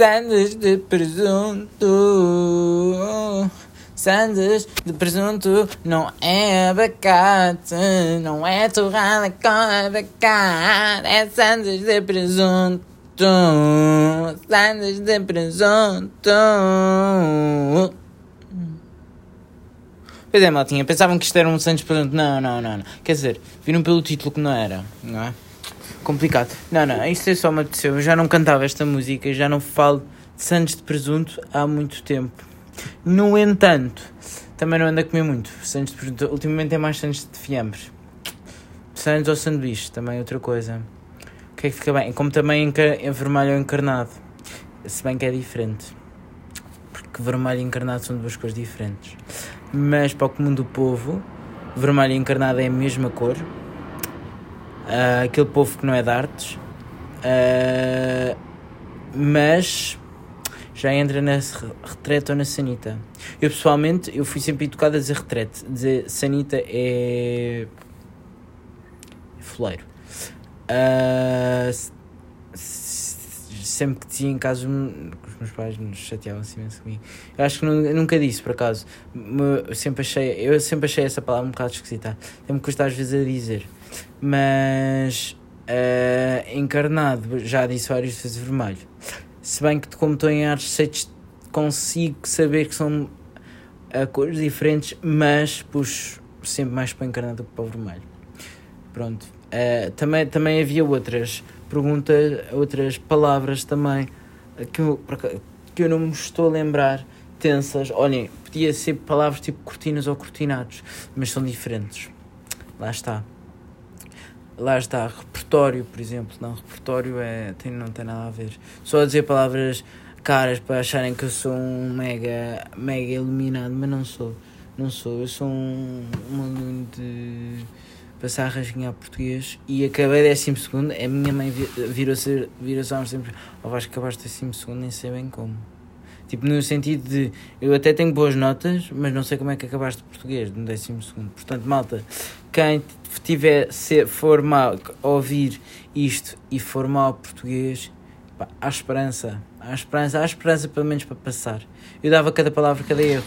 Sandes de presunto. Sandes de presunto não é abacate, não é torrada com abacate, é sandes de presunto. Sandes de presunto. Pois é, maltinha, pensavam que isto era um Santos presunto. Não, não, não, não. Quer dizer, viram pelo título que não era, não é? Complicado. Não, não, isto é só me apeteceu. Eu já não cantava esta música, já não falo de Santos de presunto há muito tempo. No entanto, também não ando a comer muito. Santos de presunto, ultimamente é mais Santos de fiambre. Santos ou sanduíche, também é outra coisa. O que é que fica bem? Como também em vermelho ou encarnado. Se bem que é diferente. Porque vermelho e encarnado são duas cores diferentes. Mas para o comum do povo, vermelho e encarnado é a mesma cor. Uh, aquele povo que não é de artes. Uh, mas já entra na retrete ou na sanita. Eu pessoalmente, eu fui sempre educado a dizer retrete. Dizer sanita é... é foleiro. Uh, sempre que dizia em casa, os meus pais nos chateavam-se imenso comigo. Eu acho que nunca disse, por acaso. Eu sempre achei, eu sempre achei essa palavra um bocado esquisita. Tem-me custar às vezes a dizer. Mas uh, encarnado, já disse várias vezes vermelho. Se bem que, como estou em artes, consigo saber que são uh, cores diferentes, mas puxo sempre mais para encarnado do que para vermelho. Pronto. Uh, também, também havia outras perguntas, outras palavras também que eu, que eu não me estou a lembrar tensas. Olhem, podia ser palavras tipo cortinas ou cortinados, mas são diferentes. Lá está. Lá está, repertório, por exemplo. Não, repertório é, tem, não tem nada a ver. Só a dizer palavras caras para acharem que eu sou um mega, mega iluminado, mas não sou. Não sou. Eu sou um, um aluno de passar a rasguinhar português e acabei décimo segundo. A minha mãe virou-se virou há uns tempos: Oh, vais acabar décimo segundo, nem sei bem como. Tipo, no sentido de eu até tenho boas notas, mas não sei como é que acabaste português no décimo segundo. Portanto, malta, quem tiver, se for mal ouvir isto e for mal português, pá, há esperança. Há esperança, há esperança pelo menos para passar. Eu dava cada palavra, cada erro.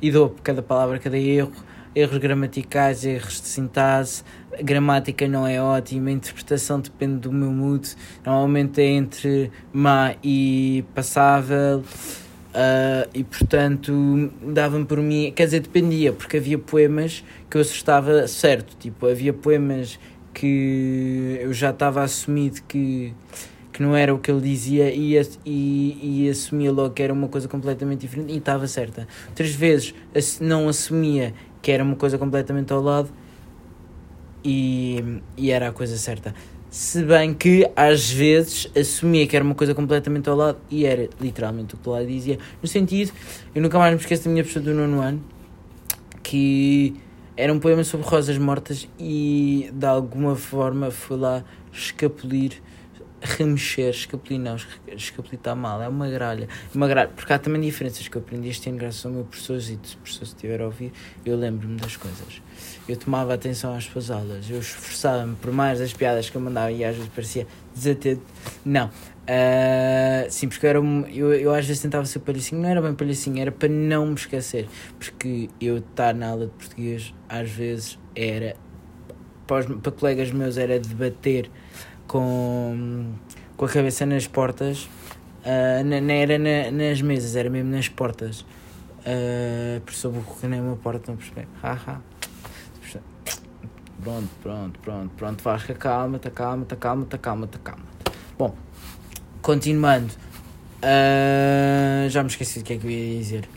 E dou cada palavra, cada erro. Erros gramaticais, erros de sintaxe. A gramática não é ótima, a interpretação depende do meu mood. Normalmente é entre má e passável. Uh, e portanto dava-me por mim, quer dizer, dependia, porque havia poemas que eu acertava certo, tipo, havia poemas que eu já estava assumido que, que não era o que ele dizia e, e, e assumia logo que era uma coisa completamente diferente e estava certa. Outras vezes não assumia que era uma coisa completamente ao lado e, e era a coisa certa. Se bem que às vezes assumia que era uma coisa completamente ao lado e era literalmente o que lá dizia. No sentido, eu nunca mais me esqueço da minha pessoa do nono ano, que era um poema sobre rosas mortas e de alguma forma foi lá escapulir remexer, escapulir não, escapulir está mal, é uma gralha, uma gralha, porque há também diferenças que eu aprendi este ano graças ao meu professor, e se o professor estiver a ouvir, eu lembro-me das coisas. Eu tomava atenção às suas aulas, eu esforçava-me por mais das piadas que eu mandava e às vezes parecia desatento. Não, uh, sim, porque eu, era, eu, eu às vezes tentava ser palhacinho, não era bem palhacinho, era para não me esquecer, porque eu estar na aula de português às vezes era, para, os, para colegas meus, era debater com, com a cabeça nas portas, uh, não era na, nas mesas, era mesmo nas portas. Uh, por isso que nem uma porta, não percebi. Haha. Pronto, pronto, pronto, pronto, Vasco, calma-te, calma-te, calma-te, calma-te, calma-te. Bom, continuando. Uh, já me esqueci do que é que eu ia dizer.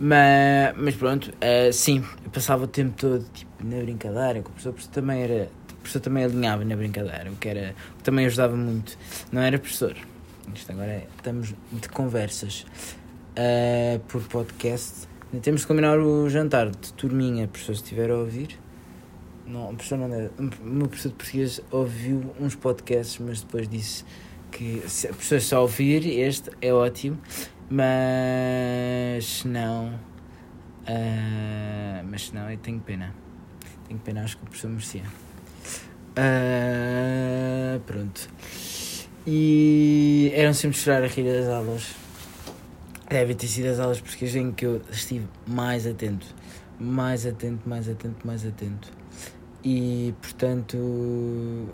Mas, mas pronto, uh, sim, eu passava o tempo todo tipo, na brincadeira, com o professor, porque também era professor também alinhava na brincadeira, o que, era, o que também ajudava muito. Não era professor. Isto agora é, estamos de conversas uh, por podcast. Temos de combinar o jantar de turminha, professor, se estiver a ouvir. Não, o professor não deve. O meu professor de português ouviu uns podcasts, mas depois disse que se a pessoa só ouvir este é ótimo, mas não. Uh, mas não, eu tenho pena. Tenho pena, acho que o professor merecia. Uh, pronto. E eram sempre chorar a rir das aulas. Devem ter sido as aulas porque em que eu estive mais atento. Mais atento, mais atento, mais atento. E portanto.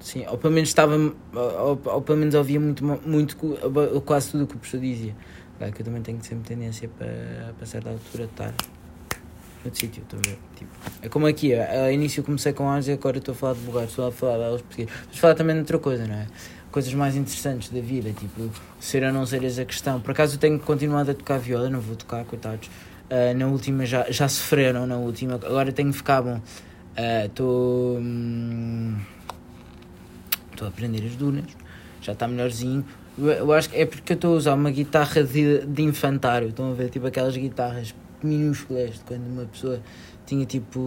Sim, ou pelo menos estava. Ou, ou pelo menos ouvia muito, muito quase tudo o que o professor dizia. Claro que eu também tenho sempre tendência para, para certa altura estar noutro sítio, estou a ver? Tipo, é como aqui, a, início comecei com Ars e agora estou a falar de lugares, estou a falar de aulas portuguesas. A falar também de outra coisa, não é? Coisas mais interessantes da vida, tipo, ser ou não ser essa questão. Por acaso eu tenho continuado a tocar viola, não vou tocar, coitados. Uh, na última já, já sofreram, na última, agora tenho que ficar bom. Ah, estou. Uh, estou a aprender as dunas, já está melhorzinho. Eu acho que é porque eu estou a usar uma guitarra de, de infantário. Estão a ver, tipo aquelas guitarras minúsculas de quando uma pessoa tinha tipo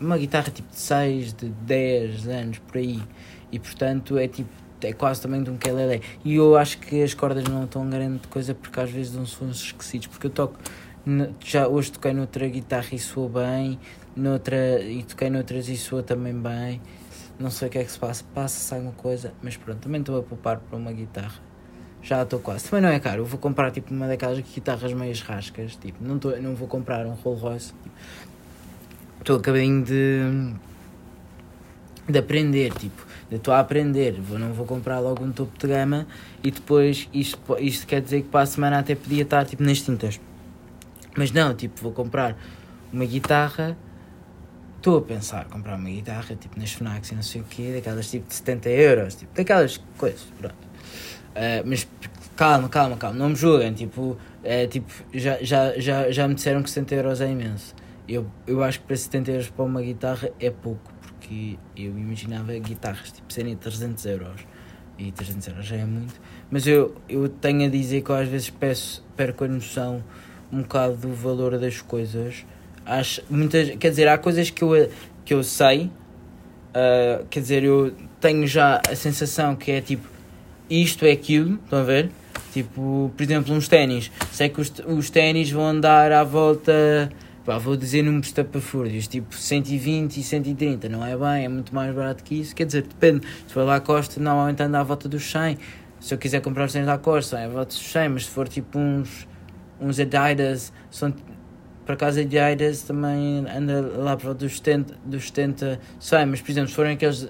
uma guitarra tipo de 6, de 10 anos por aí. E portanto é tipo é quase também de um ukulele. E eu acho que as cordas não estão grande coisa porque às vezes dão sons esquecidos. Porque eu toco, já hoje toquei noutra guitarra e soa bem, noutra, e toquei noutras e soa também bem. Não sei o que é que se passa, passa-se alguma coisa, mas pronto, também estou a poupar para uma guitarra já estou quase. Também não é caro, eu vou comprar tipo uma daquelas guitarras meias rascas, tipo, não, tô, não vou comprar um Rolls Royce. Estou tipo, acabadinho de, de aprender, tipo, estou a aprender, vou, não vou comprar logo um topo de gama e depois isto, isto quer dizer que para a semana até podia estar tipo nas tintas. Mas não, tipo, vou comprar uma guitarra. Estou a pensar comprar uma guitarra tipo nas FNACs e não sei o quê, daquelas tipo de 70 euros, tipo, daquelas coisas, pronto Uh, mas calma, calma, calma, não me julguem. Tipo, é, tipo já, já, já, já me disseram que 70 euros é imenso. Eu, eu acho que para 70 euros para uma guitarra é pouco, porque eu imaginava guitarras tipo serem 300 euros. E 300 euros já é muito. Mas eu, eu tenho a dizer que eu às vezes peço, perco a noção um bocado do valor das coisas. Acho, muitas, quer dizer, há coisas que eu, que eu sei, uh, quer dizer, eu tenho já a sensação que é tipo isto é aquilo, estão a ver? Tipo, por exemplo, uns ténis. Sei que os, os ténis vão andar à volta, pá, vou dizer números tapafúrdios, tipo 120 e 130, não é bem, é muito mais barato que isso. Quer dizer, depende. Se for lá à costa, normalmente anda à volta dos 100. Se eu quiser comprar os ténis à costa, é à volta dos 100, mas se for tipo uns, uns Adidas, são por acaso Adidas também anda lá para dos 70, dos 70 100, mas por exemplo, se forem aqueles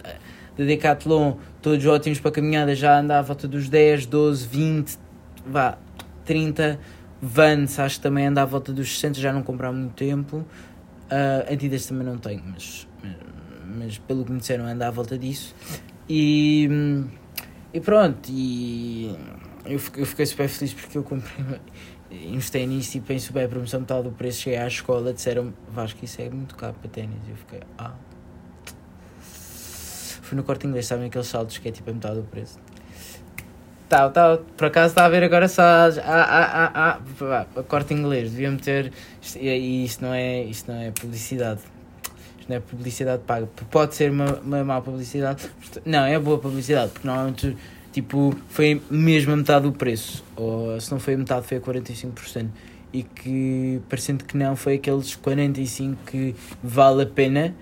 de Decathlon, todos ótimos para caminhada, já anda à volta dos 10, 12, 20, vá, 30. Vans, acho que também anda à volta dos 60, já não compro há muito tempo. Uh, também não tenho, mas, mas pelo que me disseram, anda à volta disso. E, e pronto, e eu fiquei, eu fiquei super feliz porque eu comprei uns ténis e penso bem, a promoção metade do preço. Cheguei à escola, disseram Vasco, isso é muito caro para ténis. Eu fiquei, ah, Fui no corte inglês, sabem aqueles saltos que é tipo a metade do preço. Tá, tá, por acaso está a ver agora só. Ah, ah, ah, ah, corte inglês, devia meter. E isto não é, isto não é publicidade. Isto não é publicidade paga. Pode ser uma, uma má publicidade. Não, é boa publicidade, porque normalmente tipo, foi mesmo a metade do preço. Ou se não foi a metade, foi a 45%. E que, parecendo que não, foi aqueles 45% que vale a pena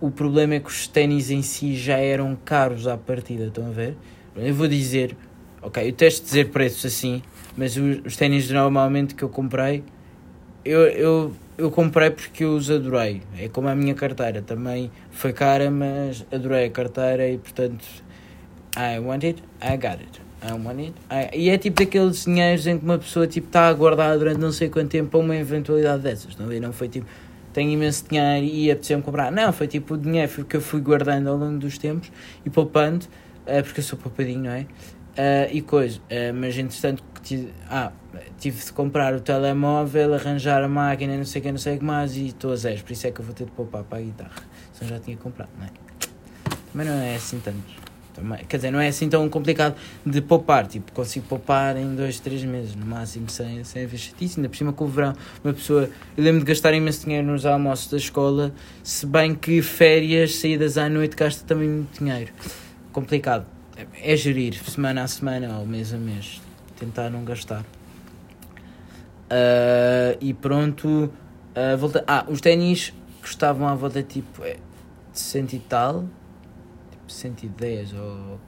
o problema é que os ténis em si já eram caros à partida, estão a ver? Eu vou dizer, ok, eu testo dizer preços assim, mas os, os ténis normalmente que eu comprei, eu, eu, eu comprei porque eu os adorei. É como a minha carteira, também foi cara, mas adorei a carteira e portanto, I want it, I got it. I want it. I... E é tipo daqueles dinheiros em que uma pessoa tipo, está a guardar durante não sei quanto tempo uma eventualidade dessas, não, não foi tipo tenho imenso dinheiro e apeteceu-me comprar. Não, foi tipo o dinheiro que eu fui guardando ao longo dos tempos e poupando, uh, porque eu sou poupadinho, não é? Uh, e coisa, uh, mas entretanto tive, ah, tive de comprar o telemóvel, arranjar a máquina, não sei o que, não sei o que mais e estou a zero, por isso é que eu vou ter de poupar para a guitarra, senão já tinha comprado, não é? Mas não é assim tanto. Também, quer dizer, não é assim tão complicado de poupar. Tipo, consigo poupar em 2, 3 meses, no máximo, sem, sem haver chatice. Ainda por cima com o verão, uma pessoa. Eu lembro de gastar imenso dinheiro nos almoços da escola, se bem que férias, saídas à noite, gasta também muito dinheiro. Complicado. É gerir, semana a semana ou mês a mês. Tentar não gastar. Uh, e pronto. Uh, volta... Ah, os ténis custavam à volta tipo é, de e tal 110 ou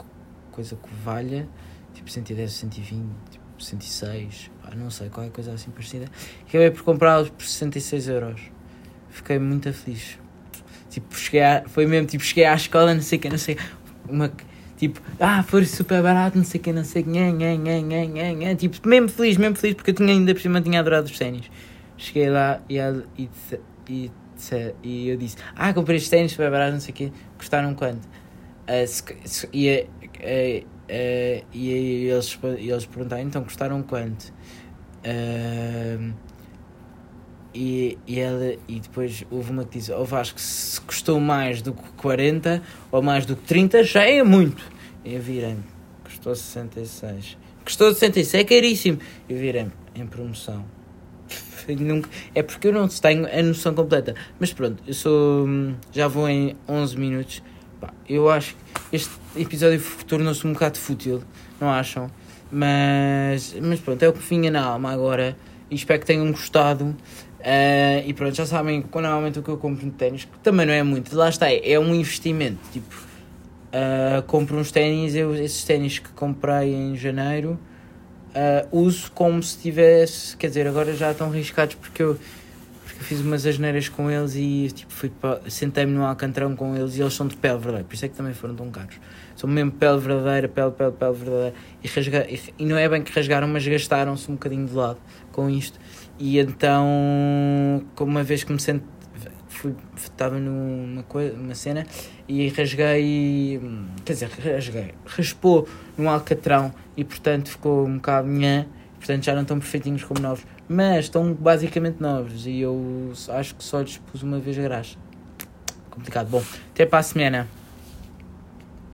coisa que valha, tipo 110, 120, tipo 106, pá, não sei, qualquer coisa assim parecida. Acabei por comprá-los por 66 euros. Fiquei muito feliz. Tipo, cheguei a, foi mesmo, tipo, cheguei à escola, não sei o que, não sei, uma, tipo, ah, foi super barato, não sei o que, não sei o que, nhã, nhã, nhã, nhã, nhã, tipo, mesmo feliz, mesmo feliz, porque eu tinha ainda por cima, tinha adorado os ténis. Cheguei lá e, ela, e, e, e eu disse, ah, comprei estes ténis super baratos, não sei o que, custaram quanto? Uh, se, e, uh, uh, e eles, eles perguntaram, então custaram quanto? E, e, ela, e depois houve uma que Ó oh Vasco, se custou mais do que 40 ou mais do que 30, já é muito. E eu virei-me: custou 66. Custou 66, é caríssimo. Eu virei-me: em promoção. Nunca, é porque eu não tenho a noção completa. Mas pronto, eu sou. Já vou em 11 minutos. Pá, eu acho que este episódio tornou-se um bocado fútil, não acham? Mas, mas pronto, é o que vinha na alma agora. E espero que tenham gostado. Uh, e pronto, já sabem, normalmente o que eu compro no ténis, que também não é muito, lá está, é um investimento. Tipo, uh, compro uns ténis, eu esses ténis que comprei em janeiro, uh, uso como se tivesse, quer dizer, agora já estão riscados porque eu, eu fiz umas asneiras com eles e tipo, fui sentei-me no alcantrão com eles e eles são de pele verdadeira, por isso é que também foram tão caros. São mesmo pele verdadeira, pele, pele, pele verdadeira. E, rasga, e, e não é bem que rasgaram, mas gastaram-se um bocadinho de lado com isto. E então, como uma vez que me fui, estava numa coisa, uma cena e rasguei, quer dizer, rasguei, raspou num alcatrão e portanto ficou um bocado minha, portanto já não estão perfeitinhos como novos, mas estão basicamente novos e eu acho que só lhes pus uma vez graxa. Complicado. Bom, até para a semana.